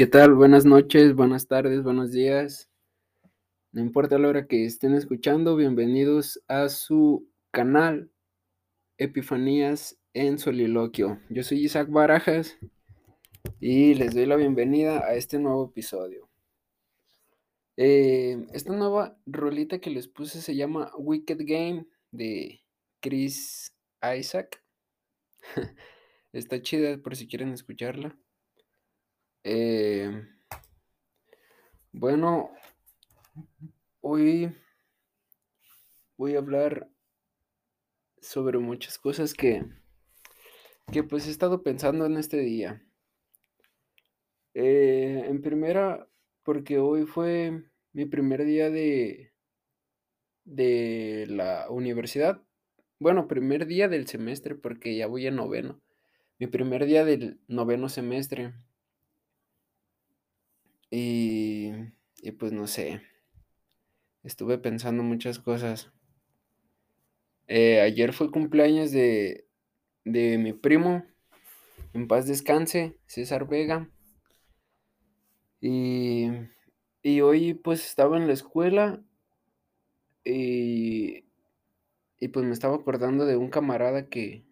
¿Qué tal? Buenas noches, buenas tardes, buenos días. No importa la hora que estén escuchando, bienvenidos a su canal Epifanías en Soliloquio. Yo soy Isaac Barajas y les doy la bienvenida a este nuevo episodio. Eh, esta nueva rolita que les puse se llama Wicked Game de Chris Isaac. Está chida por si quieren escucharla. Eh, bueno, hoy voy a hablar sobre muchas cosas que, que pues he estado pensando en este día. Eh, en primera, porque hoy fue mi primer día de, de la universidad. Bueno, primer día del semestre, porque ya voy a noveno. Mi primer día del noveno semestre. Y, y pues no sé, estuve pensando muchas cosas. Eh, ayer fue cumpleaños de, de mi primo, en paz descanse, César Vega. Y, y hoy pues estaba en la escuela y, y pues me estaba acordando de un camarada que,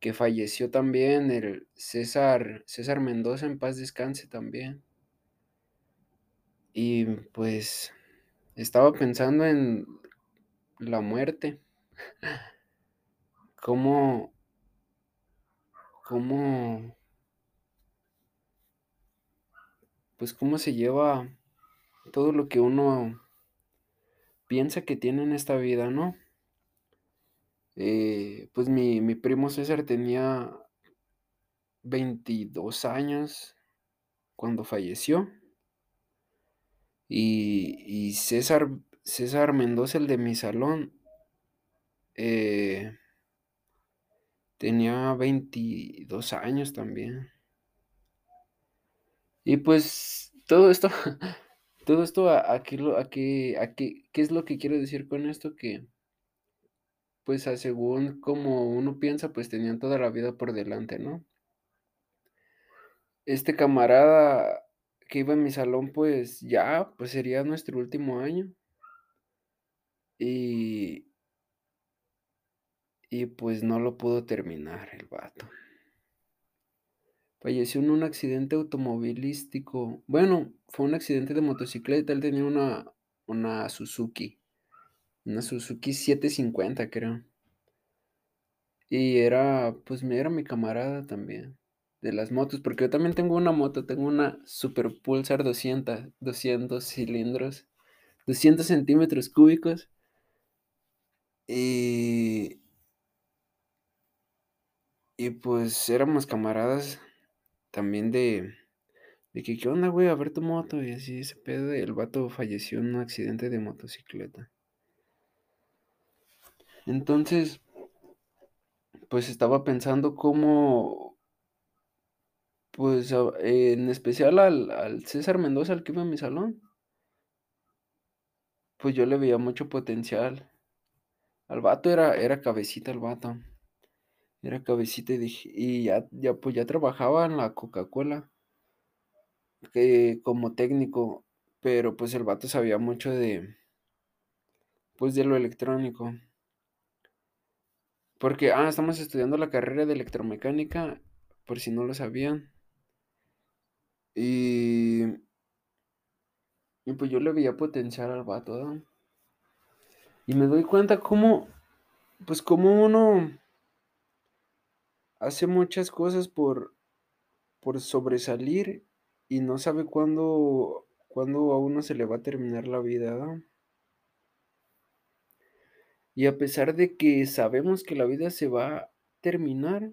que falleció también, el César, César Mendoza, en paz descanse también. Y pues estaba pensando en la muerte. ¿Cómo, cómo, pues cómo se lleva todo lo que uno piensa que tiene en esta vida, ¿no? Eh, pues mi, mi primo César tenía 22 años cuando falleció. Y, César, César Mendoza, el de mi salón, eh, tenía 22 años también. Y pues todo esto, todo esto, aquí, aquí, aquí, ¿qué es lo que quiero decir con esto? Que, pues según como uno piensa, pues tenían toda la vida por delante, ¿no? Este camarada que iba en mi salón, pues ya, pues sería nuestro último año. Y, y pues no lo pudo terminar el vato. Falleció en un accidente automovilístico. Bueno, fue un accidente de motocicleta. Él tenía una, una Suzuki. Una Suzuki 750, creo. Y era, pues era mi camarada también de las motos, porque yo también tengo una moto, tengo una Super Pulsar 200, 200 cilindros, 200 centímetros cúbicos. Y, y pues éramos camaradas también de, de que, ¿qué onda, güey? A ver tu moto. Y así, ese pedo, el vato falleció en un accidente de motocicleta. Entonces, pues estaba pensando cómo pues en especial al, César Mendoza, al que iba a mi salón, pues yo le veía mucho potencial. Al vato era, era cabecita el vato. Era cabecita y ya, ya pues ya trabajaba en la Coca-Cola como técnico, pero pues el vato sabía mucho de pues de lo electrónico. Porque, ah, estamos estudiando la carrera de electromecánica, por si no lo sabían. Y, y pues yo le veía potencial al vato, Y me doy cuenta cómo, pues como uno hace muchas cosas por, por sobresalir y no sabe cuándo, cuándo a uno se le va a terminar la vida, Y a pesar de que sabemos que la vida se va a terminar,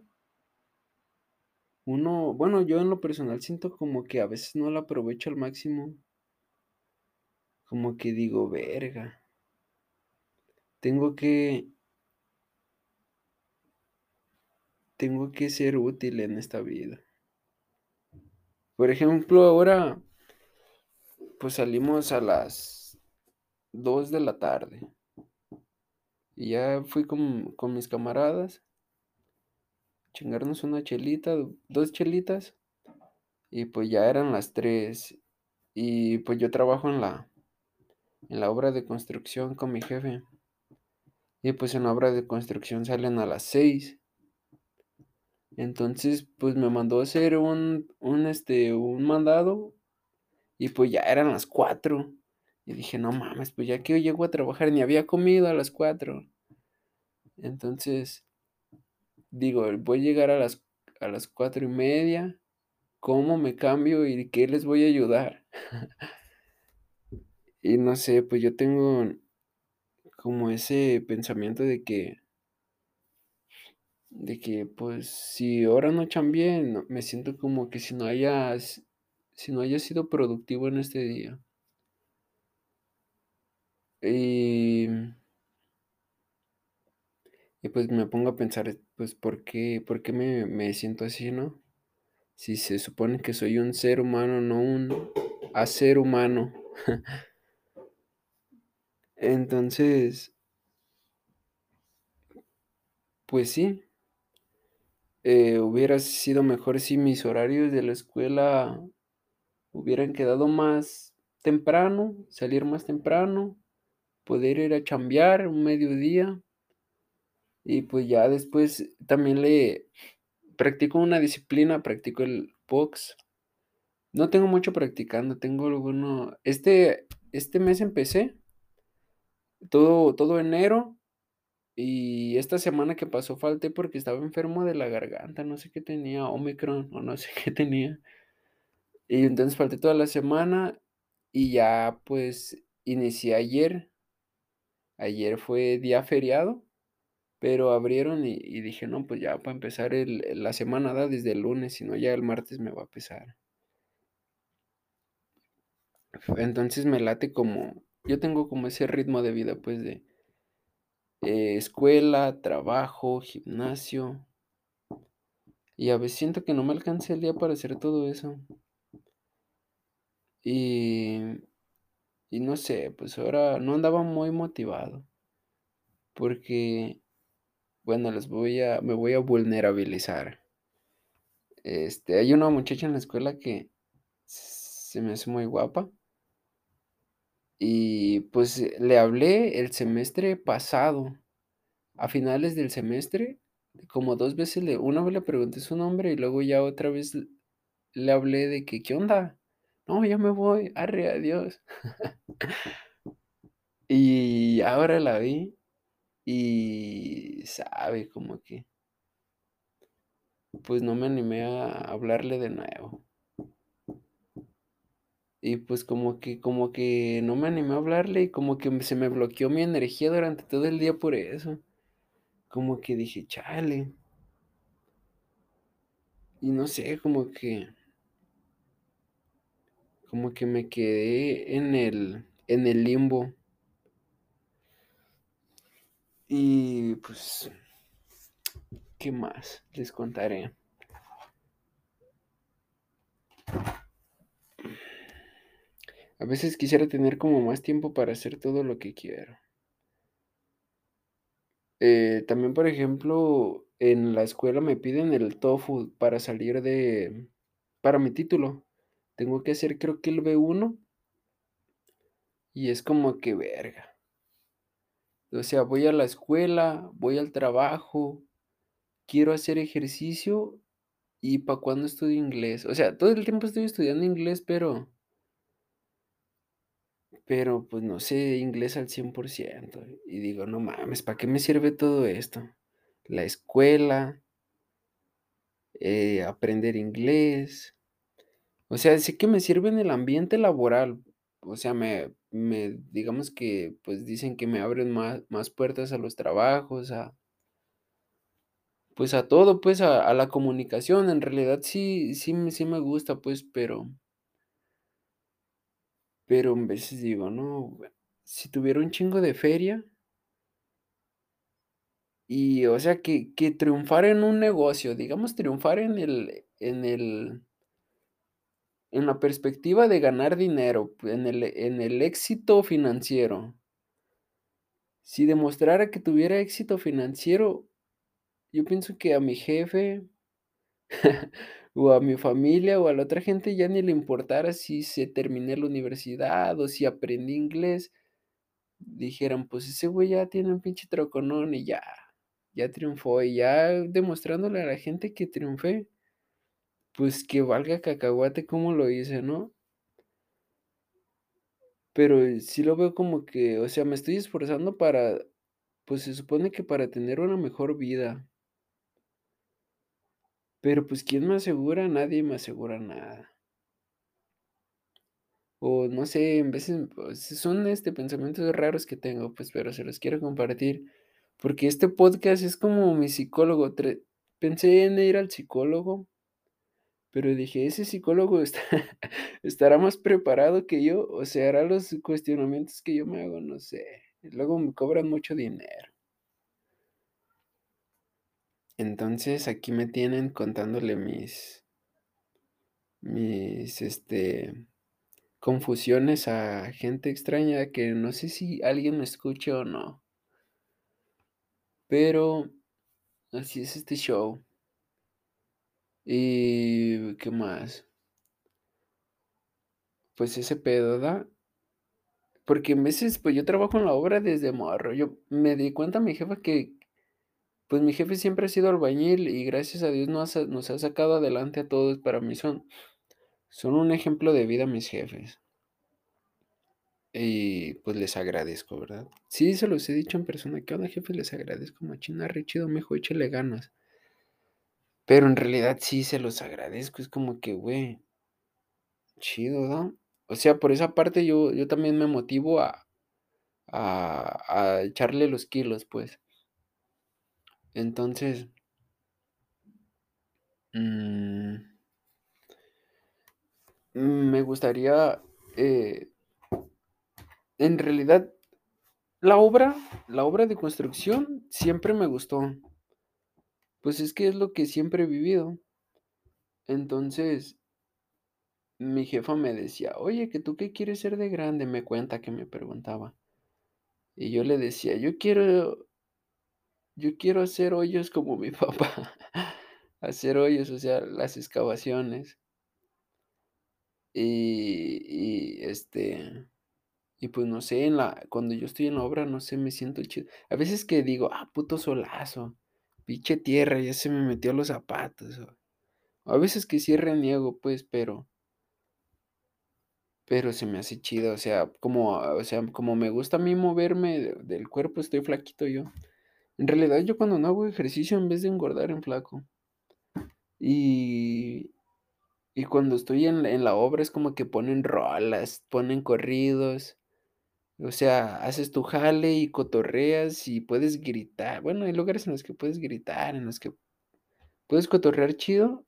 uno, bueno, yo en lo personal siento como que a veces no la aprovecho al máximo. Como que digo, verga. Tengo que... Tengo que ser útil en esta vida. Por ejemplo, ahora pues salimos a las 2 de la tarde. Y ya fui con, con mis camaradas chingarnos una chelita, dos chelitas. Y pues ya eran las 3 y pues yo trabajo en la en la obra de construcción con mi jefe. Y pues en la obra de construcción salen a las 6. Entonces, pues me mandó a hacer un un, este, un mandado y pues ya eran las 4. Y dije: "No mames, pues ya que llego a trabajar", ni había comido a las 4. Entonces digo, voy a llegar a las a las 4 y media, ¿cómo me cambio y qué les voy a ayudar? Y no sé, pues yo tengo como ese pensamiento de que de que, pues, si ahora no chambeé, no me siento como que si no hayas si no haya sido productivo en este día. Y y pues me pongo a pensar, pues, ¿por qué por qué me me siento así, no? Si se supone que soy un ser humano, no un hacer humano. Entonces pues sí. Eh, hubiera sido mejor si mis horarios de la escuela hubieran quedado más temprano, salir más temprano, poder ir a chambear un mediodía. Y pues ya después también le practico una disciplina, practico el box. No tengo mucho practicando, tengo alguno este este mes empecé todo todo enero, y esta semana que pasó falté porque estaba enfermo de la garganta, no sé qué tenía, omicron o no sé qué tenía. Y entonces falté toda la semana y ya, pues, inicié ayer. Ayer fue día feriado, pero abrieron y dije: "No, pues ya para empezar el la semana, ¿verdad?, desde el lunes, si no ya el martes me va a pesar". Entonces me late como yo tengo como ese ritmo de vida, pues, de eh, escuela, trabajo, gimnasio. Y a veces siento que no me alcanza el día para hacer todo eso. Y y no sé, pues ahora no andaba muy motivado. Porque, bueno, les voy a me voy a vulnerabilizar. Este, hay una muchacha en la escuela que se me hace muy guapa. Y pues le hablé el semestre pasado, a finales del semestre, como 2 veces le una vez le pregunté su nombre y luego ya otra vez le hablé de que: "¿Qué onda? No, ya me voy, arre, adiós". Y ahora la vi y sabe, como que pues no me animé a hablarle de nuevo. Y pues como que como que no me animé a hablarle y como que se me bloqueó mi energía durante todo el día por eso. Como que dije: "Chale". Y no sé, como que como que me quedé en el en el limbo. Y pues ¿qué más les contaré? A veces quisiera tener como más tiempo para hacer todo lo que quiero. Eh, también, por ejemplo, en la escuela me piden el TOEFL para salir de para mi título. Tengo que hacer, creo que el B1 y es como que verga. O sea, voy a la escuela, voy al trabajo, quiero hacer ejercicio, ¿y para cuándo estudio inglés? O sea, todo el tiempo estoy estudiando inglés, pero pero, pues, no sé inglés al 100%, y digo: "No mames, ¿para qué me sirve todo esto? La escuela" eh, aprender inglés. O sea, sí que me sirve en el ambiente laboral. O sea, me me digamos que, pues, dicen que me abren más más puertas a los trabajos, a pues, a todo, pues, a a la comunicación. En realidad sí sí sí me gusta, pues, pero pero en veces digo: "No, si tuviera un chingo de feria" y, o sea, que que triunfara en un negocio, digamos, triunfar en el en el en la perspectiva de ganar dinero, en el en el éxito financiero. Si demostrara que tuviera éxito financiero, yo pienso que a mi jefe o a mi familia, o a la otra gente ya ni le importara si se terminé la universidad, o si aprendí inglés, dijeran: "Pues ese güey ya tiene un pinche troconón y ya, ya triunfó", y ya demostrándole a la gente que triunfé. Pues que valga cacahuate cómo lo hice, ¿no? Pero, eh, sí lo veo como que, o sea, me estoy esforzando para, pues, se supone que para tener una mejor vida. Pero, pues, ¿quién me asegura? Nadie me asegura nada. O no sé, en veces, son, este, pensamientos raros que tengo, pues, pero se los quiero compartir, porque este podcast es como mi psicólogo, pensé en ir al psicólogo pero dije: "Ese psicólogo está estará más preparado que yo, o sea, hará los cuestionamientos que yo me hago, no sé, luego me cobran mucho dinero". Entonces, aquí me tienen contándole mis mis, este, confusiones a gente extraña que no sé si alguien me escuche o no. Pero así es este show. Y, ¿qué más? Pues ese pedo, ¿da? Porque en veces, pues, yo trabajo en la obra desde morro. Yo me di cuenta mi jefa que, pues, mi jefe siempre ha sido albañil y gracias a Dios nos ha nos ha sacado adelante a todos. Para mí son son un ejemplo de vida mis jefes. Y, pues, les agradezco, ¿verdad? Sí, se los he dicho en persona: "¿Qué onda, jefe? Les agradezco machín, arre, chido, mijo, échale ganas". Pero en realidad sí se los agradezco, es como que, güey chido, ¿no? O sea, por esa parte yo yo también me motivo a a a echarle los kilos, pues. Entonces mm mm, me gustaría, eh en realidad, la obra la obra de construcción siempre me gustó. Pues, es que es lo que siempre he vivido. Entonces mi jefa me decía: "Oye, ¿que tú qué quieres ser de grande?", me cuenta que me preguntaba. Y yo le decía: "Yo quiero yo quiero hacer hoyos como mi papá", hacer hoyos, o sea, las excavaciones. Y y, este, y pues, no sé, en la cuando yo estoy en la obra, no sé, me siento chido. A veces que digo: "Ah, puto solazo, pinche tierra, ya se me metió los zapatos", a veces que sí reniego, pues, pero pero se me hace chido, o sea, como, o sea, como me gusta a mí moverme del cuerpo, estoy flaquito yo. En realidad, yo cuando no hago ejercicio, en vez de engordar, enflaco. Y y cuando estoy en en la obra es como que ponen rolas, ponen corridos, o sea, haces tu jale y cotorreas y puedes gritar. Bueno, hay lugares en los que puedes gritar, en los que puedes cotorrear chido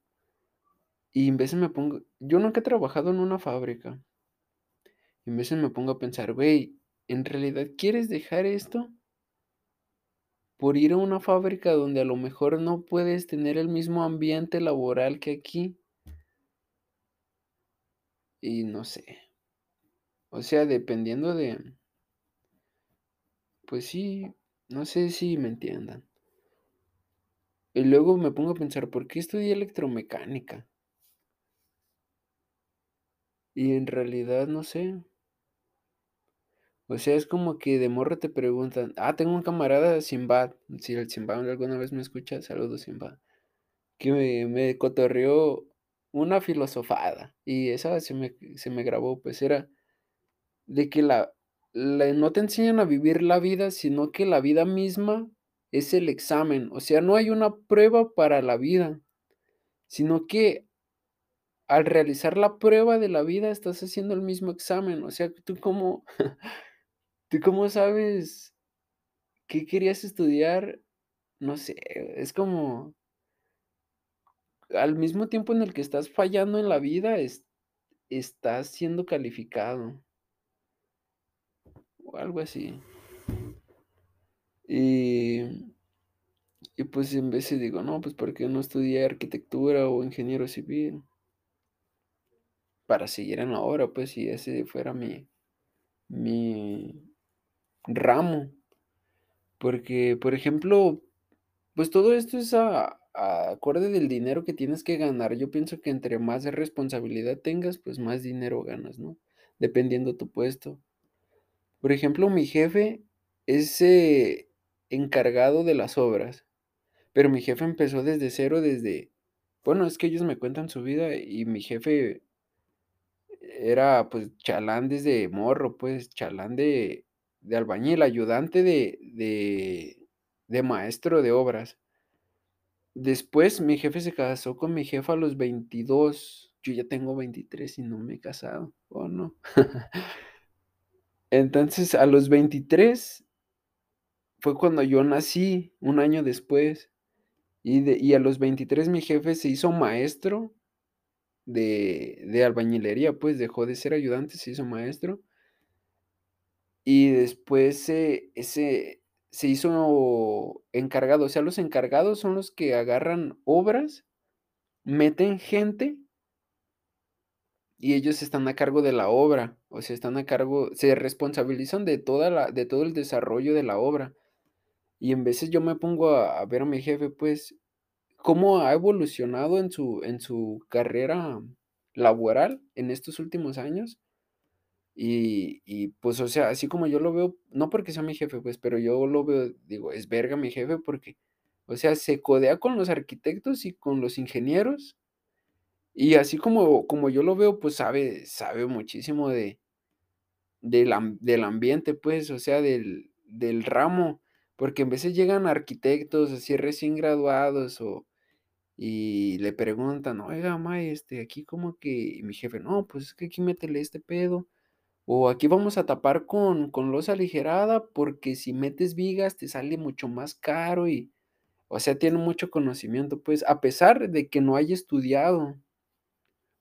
y en veces me pongo yo nunca he trabajado en una fábrica. Y en veces me pongo a pensar: "Güey, ¿en realidad quieres dejar esto?" Por ir a una fábrica donde a lo mejor no puedes tener el mismo ambiente laboral que aquí. Y no sé. O sea, dependiendo de pues sí, no sé si me entiendan. Y luego me pongo a pensar, ¿por qué estudié electromecánica? Y en realidad no sé. O sea, es como que de morro te preguntan ah, tengo un camarada, Simbad, si el Simbad alguna vez me escucha, saludos, Simbad, que me cotorreó una filosofada, y esa se me se me grabó, pues, era de que la no te enseñan a vivir la vida, sino que la vida misma es el examen. O sea, no hay una prueba para la vida, sino que al realizar la prueba de la vida, estás haciendo el mismo examen. O sea, ¿tú cómo tú cómo sabes qué querías estudiar? No sé, es como al mismo tiempo en el que estás fallando en la vida, es estás siendo calificado. O algo así. Y y pues, en veces digo: "No, pues, ¿por qué no estudié arquitectura o ingeniero civil?" Para seguir en la obra, pues, si ese fuera mi mi ramo. Porque, por ejemplo, pues, todo esto es a acorde del dinero que tienes que ganar, yo pienso que entre más responsabilidad tengas, pues más dinero ganas, ¿no? Dependiendo tu puesto. Por ejemplo, mi jefe es eh, encargado de las obras, pero mi jefe empezó desde cero, desde, bueno, es que ellos me cuentan su vida y mi jefe era pues chalán desde morro, pues chalán de, de albañil, ayudante de, de, de maestro de obras. Después mi jefe se casó con mi jefa a los 22. Yo ya tengo 23 y no me he casado. ¿O no? Entonces, a los 23 fue cuando yo nací, un año después. Y, de, y a los 23 mi jefe se hizo maestro de, de albañilería, pues dejó de ser ayudante, se hizo maestro. Y después eh, ese, se hizo encargado. O sea, los encargados son los que agarran obras, meten gente y ellos están a cargo de la obra. O sea, están a cargo, se responsabilizan de, toda la, de todo el desarrollo de la obra. Y en veces yo me pongo a, ver a mi jefe, pues, cómo ha evolucionado en su, en su carrera laboral en estos últimos años. Y, y, pues, o sea, así como yo lo veo, no porque sea mi jefe, pues, pero yo lo veo, digo, es verga mi jefe porque, o sea, se codea con los arquitectos y con los ingenieros. Y así como, como yo lo veo, pues sabe, sabe muchísimo de, del, del ambiente, pues, o sea, del, del ramo. Porque en veces llegan arquitectos así recién graduados o, y le preguntan, oiga, ma, este, aquí como que, y mi jefe, no, pues es que aquí métele este pedo. O aquí vamos a tapar con, con losa aligerada porque si metes vigas te sale mucho más caro y, o sea, tiene mucho conocimiento, pues, a pesar de que no haya estudiado.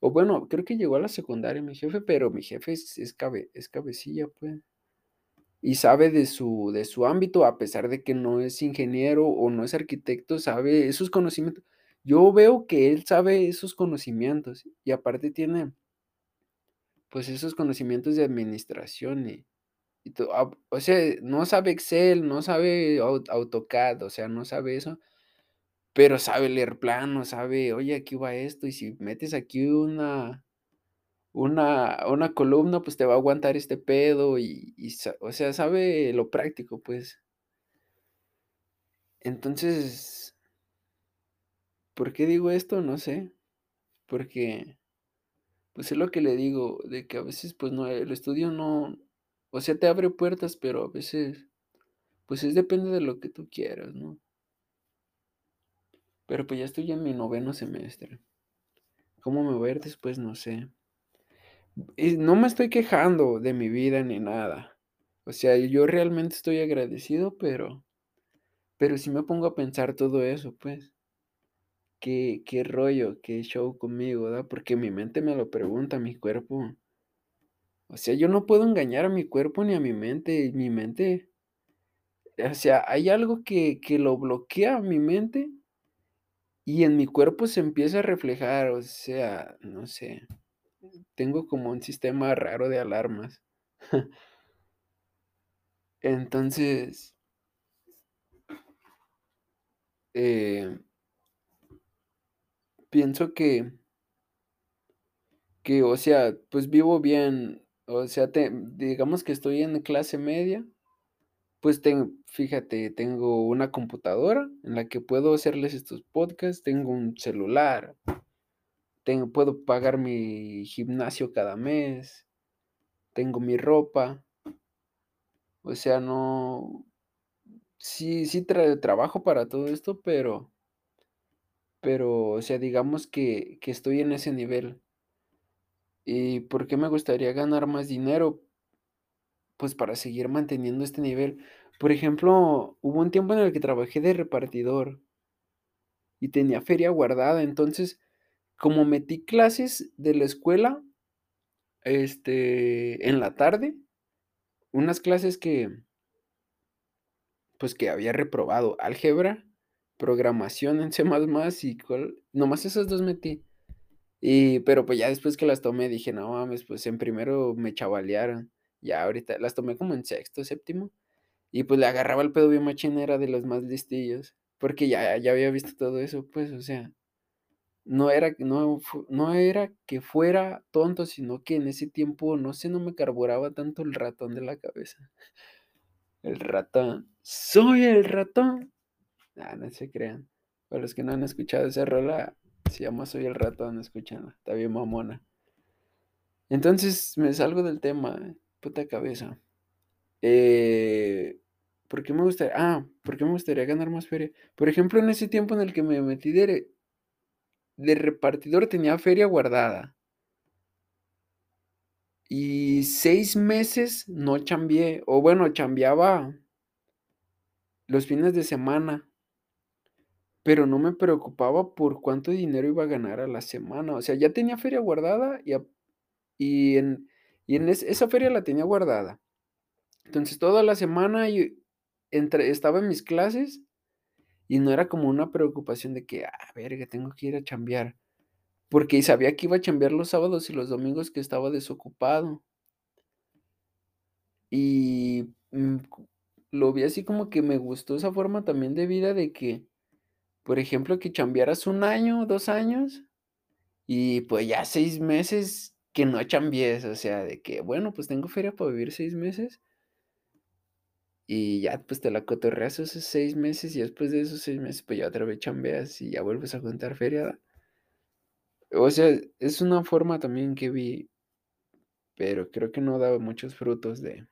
O bueno, creo que llegó a la secundaria mi jefe, pero mi jefe es, cabe, es cabecilla, pues. Y sabe de su, de su ámbito, a pesar de que no es ingeniero o no es arquitecto, sabe esos conocimientos. Yo veo que él sabe esos conocimientos y aparte tiene pues esos conocimientos de administración y, o sea, no sabe Excel, no sabe AutoCAD, o sea, no sabe eso, pero sabe leer planos, sabe, oye, aquí va esto, y si metes aquí una, una, una columna, pues te va a aguantar este pedo, y, y o sea, sabe lo práctico, pues. Entonces, ¿por qué digo esto? No sé, porque pues es lo que le digo, de que a veces pues no, el estudio no, o sea, te abre puertas, pero a veces, pues es depende de lo que tú quieras, ¿no? Pero pues ya estoy en mi noveno semestre. ¿Cómo me voy a ir después? No sé. Y no me estoy quejando de mi vida ni nada. O sea, yo realmente estoy agradecido, pero, pero si me pongo a pensar todo eso, pues qué, qué rollo, qué show conmigo, ¿verdad? Porque mi mente me lo pregunta, mi cuerpo. O sea, yo no puedo engañar a mi cuerpo ni a mi mente. Mi mente, o sea, hay algo que, que lo bloquea mi mente y en mi cuerpo se empieza a reflejar. O sea, no sé. Tengo como un sistema raro de alarmas. Entonces, eh, pienso que, que, o sea, pues vivo bien, o sea, te, digamos que estoy en clase media, pues tengo, fíjate, tengo una computadora en la que puedo hacerles estos podcasts, tengo un celular, tengo, puedo pagar mi gimnasio cada mes, tengo mi ropa, o sea, no, sí, sí trabajo para todo esto, pero pero, o sea, digamos que, que estoy en ese nivel. ¿Y por qué me gustaría ganar más dinero? Pues para seguir manteniendo este nivel. Por ejemplo, hubo un tiempo en el que trabajé de repartidor y tenía feria guardada. Entonces, como metí clases de la escuela, este, en la tarde, unas clases que, pues que había reprobado álgebra programación en C++ y cuál, nomás esas dos metí. Y, pero pues ya después que las tomé dije, no mames, pues en primero me chavalearon. Ya ahorita las tomé como en sexto, séptimo. Y pues le agarraba el pedo bien machín, era de los más listillos. Porque ya ya había visto todo eso, pues, o sea, no era no no era que fuera tonto, sino que en ese tiempo, no sé, no me carburaba tanto el ratón de la cabeza. El ratón, soy el ratón. Ah, no se crean. Para los que no han escuchado esa rola, se llama Soy el ratón, escúchenla, está bien mamona. Entonces, me salgo del tema, puta cabeza. Eh, ¿por qué me gustaría? Ah, ¿por qué me gustaría ganar más feria? Por ejemplo, en ese tiempo en el que me metí de de repartidor tenía feria guardada. Y 6 meses no chambeé, o bueno, chambeaba los fines de semana. Pero no me preocupaba por cuánto dinero iba a ganar a la semana. O sea, ya tenía feria guardada y y en y esa feria la tenía guardada. Entonces, toda la semana entre estaba en mis clases y no era como una preocupación de que: "Ah, verga, tengo que ir a chambear", porque sabía que iba a chambear los sábados y los domingos que estaba desocupado. Y, mm, lo vi así como que me gustó esa forma también de vida de que, por ejemplo, que chambearas 1 año, 2 años, y pues ya 6 meses que no chambees, o sea, de que, bueno, pues tengo feria para vivir 6 meses. Y ya, pues te la cotorreas esos 6 meses, y después de esos 6 meses, pues ya otra vez chambeas y ya vuelves a juntar feria. O sea, es una forma también que vi pero creo que no daba muchos frutos de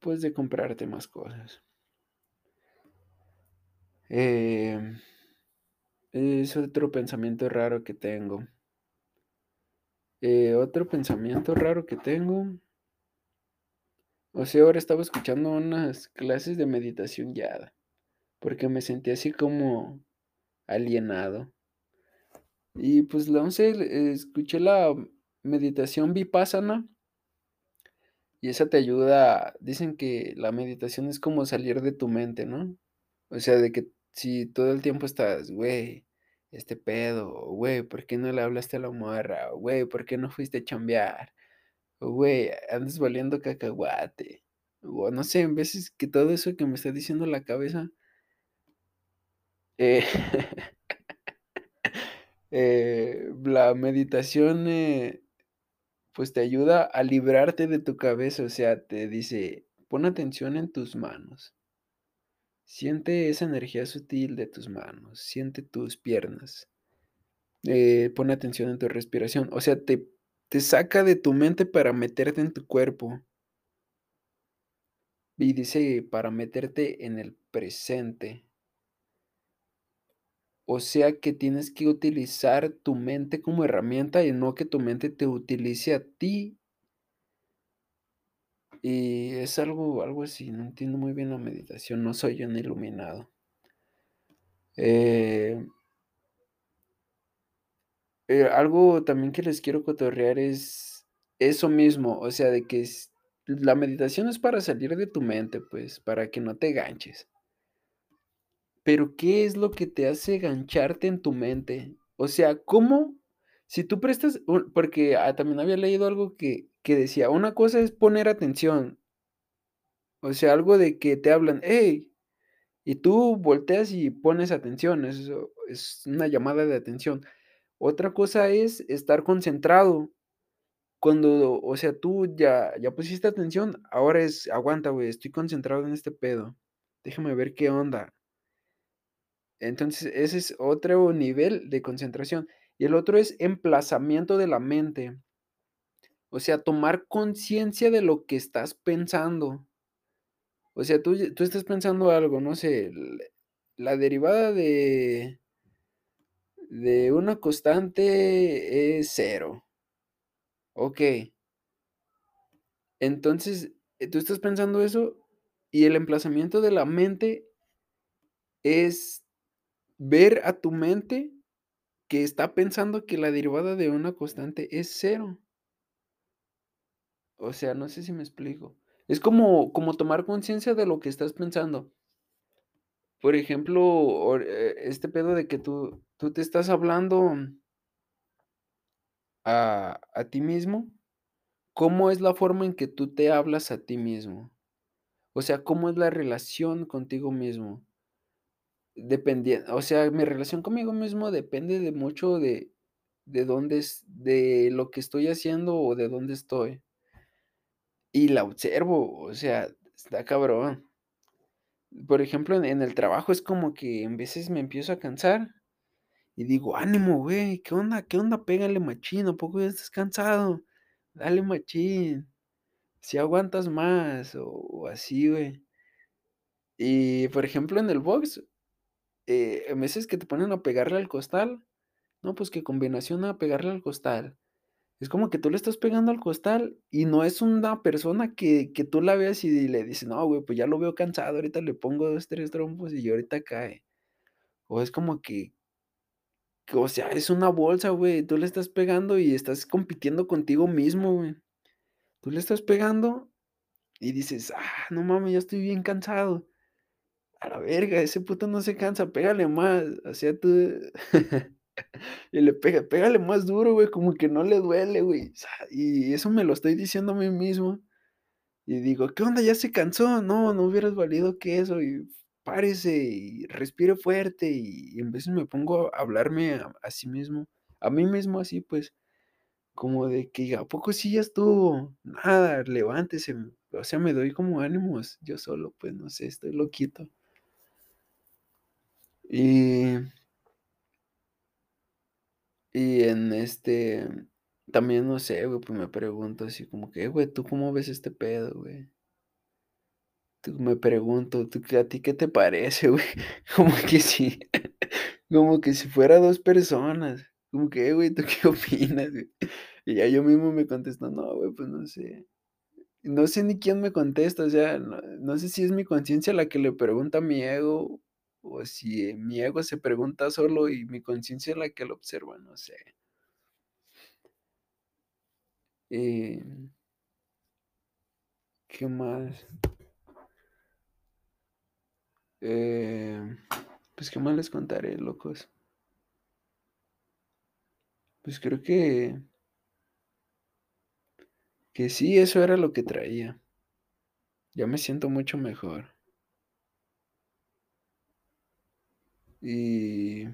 pues, de comprarte más cosas. Em, es otro pensamiento raro que tengo. Eh, otro pensamiento raro que tengo o sea, ahora estaba escuchando unas clases de meditación guiada, porque me sentí así como alienado. Y, pues, la once escuché la meditación vipassana y esa te ayuda dicen que la meditación es como salir de tu mente, ¿no? O sea, de que si todo el tiempo estás: "Güey, este pedo", "Güey, ¿por qué no le hablaste a la morra?, "Güey, ¿por qué no fuiste a chambear?, "Güey, andas valiendo cacahuate", o no sé, en veces que todo eso que me está diciendo la cabeza eh, eh, la meditación, eh, pues, te ayuda a librarte de tu cabeza, o sea, te dice: "Pon atención en tus manos". Siente esa energía sutil de tus manos, siente tus piernas. Eh, pon atención en tu respiración, o sea, te te saca de tu mente para meterte en tu cuerpo. Y dice para meterte en el presente. O sea, que tienes que utilizar tu mente como herramienta, y no que tu mente te utilice a ti. Y es algo algo así, no entiendo muy bien la meditación, no soy un iluminado. Eh eh, algo también que les quiero cotorrear es eso mismo, o sea, de que la meditación es para salir de tu mente, pues, para que no te ganches. Pero, ¿qué es lo que te hace gancharte en tu mente? O sea, ¿cómo? Si tú prestas porque, ah, también había leído algo que que decía, una cosa es poner atención. O sea, algo de que te hablan: "Hey", y tú volteas y pones atención, eso es una llamada de atención. Otra cosa es estar concentrado. Cuando, o sea, tú ya ya pusiste atención, ahora es aguanta, güey, estoy concentrado en este pedo, déjame ver qué onda. Entonces, ese es otro nivel de concentración. Y el otro es emplazamiento de la mente. O sea, tomar conciencia de lo que estás pensando. O sea, tú tú estás pensando algo, no sé, la derivada de de una constante es 0. Okey. Entonces, eh, tú estás pensando eso, y el emplazamiento de la mente es ver a tu mente que está pensando que la derivada de una constante es 0. O sea, no sé si me explico. Es como como tomar conciencia de lo que estás pensando. Por ejemplo, eh, este pedo de que tú tú te estás hablando a a ti mismo, ¿cómo es la forma en que tú te hablas a ti mismo? O sea, ¿cómo es la relación contigo mismo? Dependien o sea, mi relación conmigo mismo depende de mucho de de dónde es de lo que estoy haciendo o de dónde estoy. Y la observo, o sea, está cabrón. Por ejemplo, en en el trabajo es como que en veces me empiezo a cansar y digo: "Ánimo, güey, ¿qué onda? ¿Qué onda? Pégale machín, ¿a poco ya estás cansado? Dale machín, si aguantas más", o o así, güey. Y, por ejemplo, en el box, eh, que te ponen a pegarle al costal, no, pues que combinación a pegarle al costal. Es como que tú le estás pegando al costal y no es una persona que que tú la veas y le dices: "No, güey, pues ya lo veo cansado, ahorita le pongo 2, 3 trompos y ahorita cae". O es como que que, o sea, es una bolsa, güey, tú le estás pegando y estás compitiendo contigo mismo, güey. Tú le estás pegando y dices: "Ah, no mames, ya estoy bien cansado". A la verga, ese puto no se cansa, pégale más, sea, tú y le pega, pégale más duro, güey, como que no le duele, güey, y eso me lo estoy diciendo a mí mismo, y digo: "¿Qué onda? ¿Ya se cansó? No, no hubieras valido queso y párese y respire fuerte", y en veces me pongo a hablarme a a sí mismo, a mí mismo así, pues, como de que: "¿A poco sí ya estuvo? Nada, levántese", o sea, me doy como ánimos yo solo, pues, no sé, estoy loquito. Y y en este, también, no sé, güey, pues, me pregunto así como que: "Eh, güey, ¿tú cómo ves este pedo, güey?". Tú me pregunto, ¿tú a ti qué te parece, güey? Como que si como que si fuera 2 personas, como que: "Eh, güey, ¿tú qué opinas, güey?". Y ya yo mismo me contesto: "No, güey, pues no sé". No sé ni quién me contesta, o sea, no no sé si es mi conciencia la que le pregunta a mi ego, o si mi ego se pregunta solo y mi conciencia es la que lo observa, no sé. Eh ¿qué más? Eh, pues, ¿qué más les contaré, locos? Pues, creo que que sí, eso era lo que traía. Ya me siento mucho mejor. Y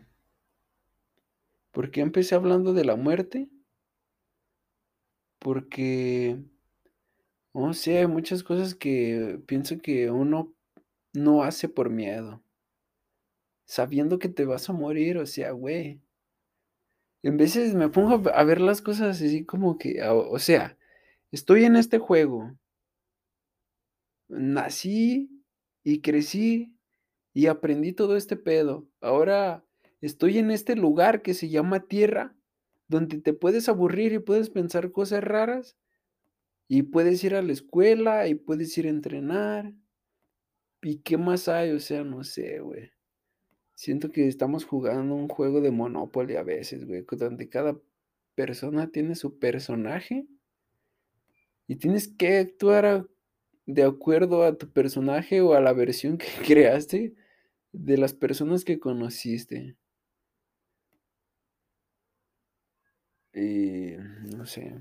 ¿por qué empecé hablando de la muerte? Porque no sé, hay muchas cosas que pienso que uno no hace por miedo. Sabiendo que te vas a morir, o sea, güey. En veces me pongo a ver las cosas así como que, o sea, estoy en este juego nací y crecí y aprendí todo este pedo. Ahora estoy en este lugar que se llama Tierra, donde te puedes aburrir y puedes pensar cosas raras, y puedes ir a la escuela y puedes ir a entrenar. ¿Y qué más hay? O sea, no sé, güey. Siento que estamos jugando un juego de Monopoly a veces, güey, donde cada persona tiene su personaje y tienes que actuar de acuerdo a tu personaje o a la versión que creaste de las personas que conociste. Y no sé.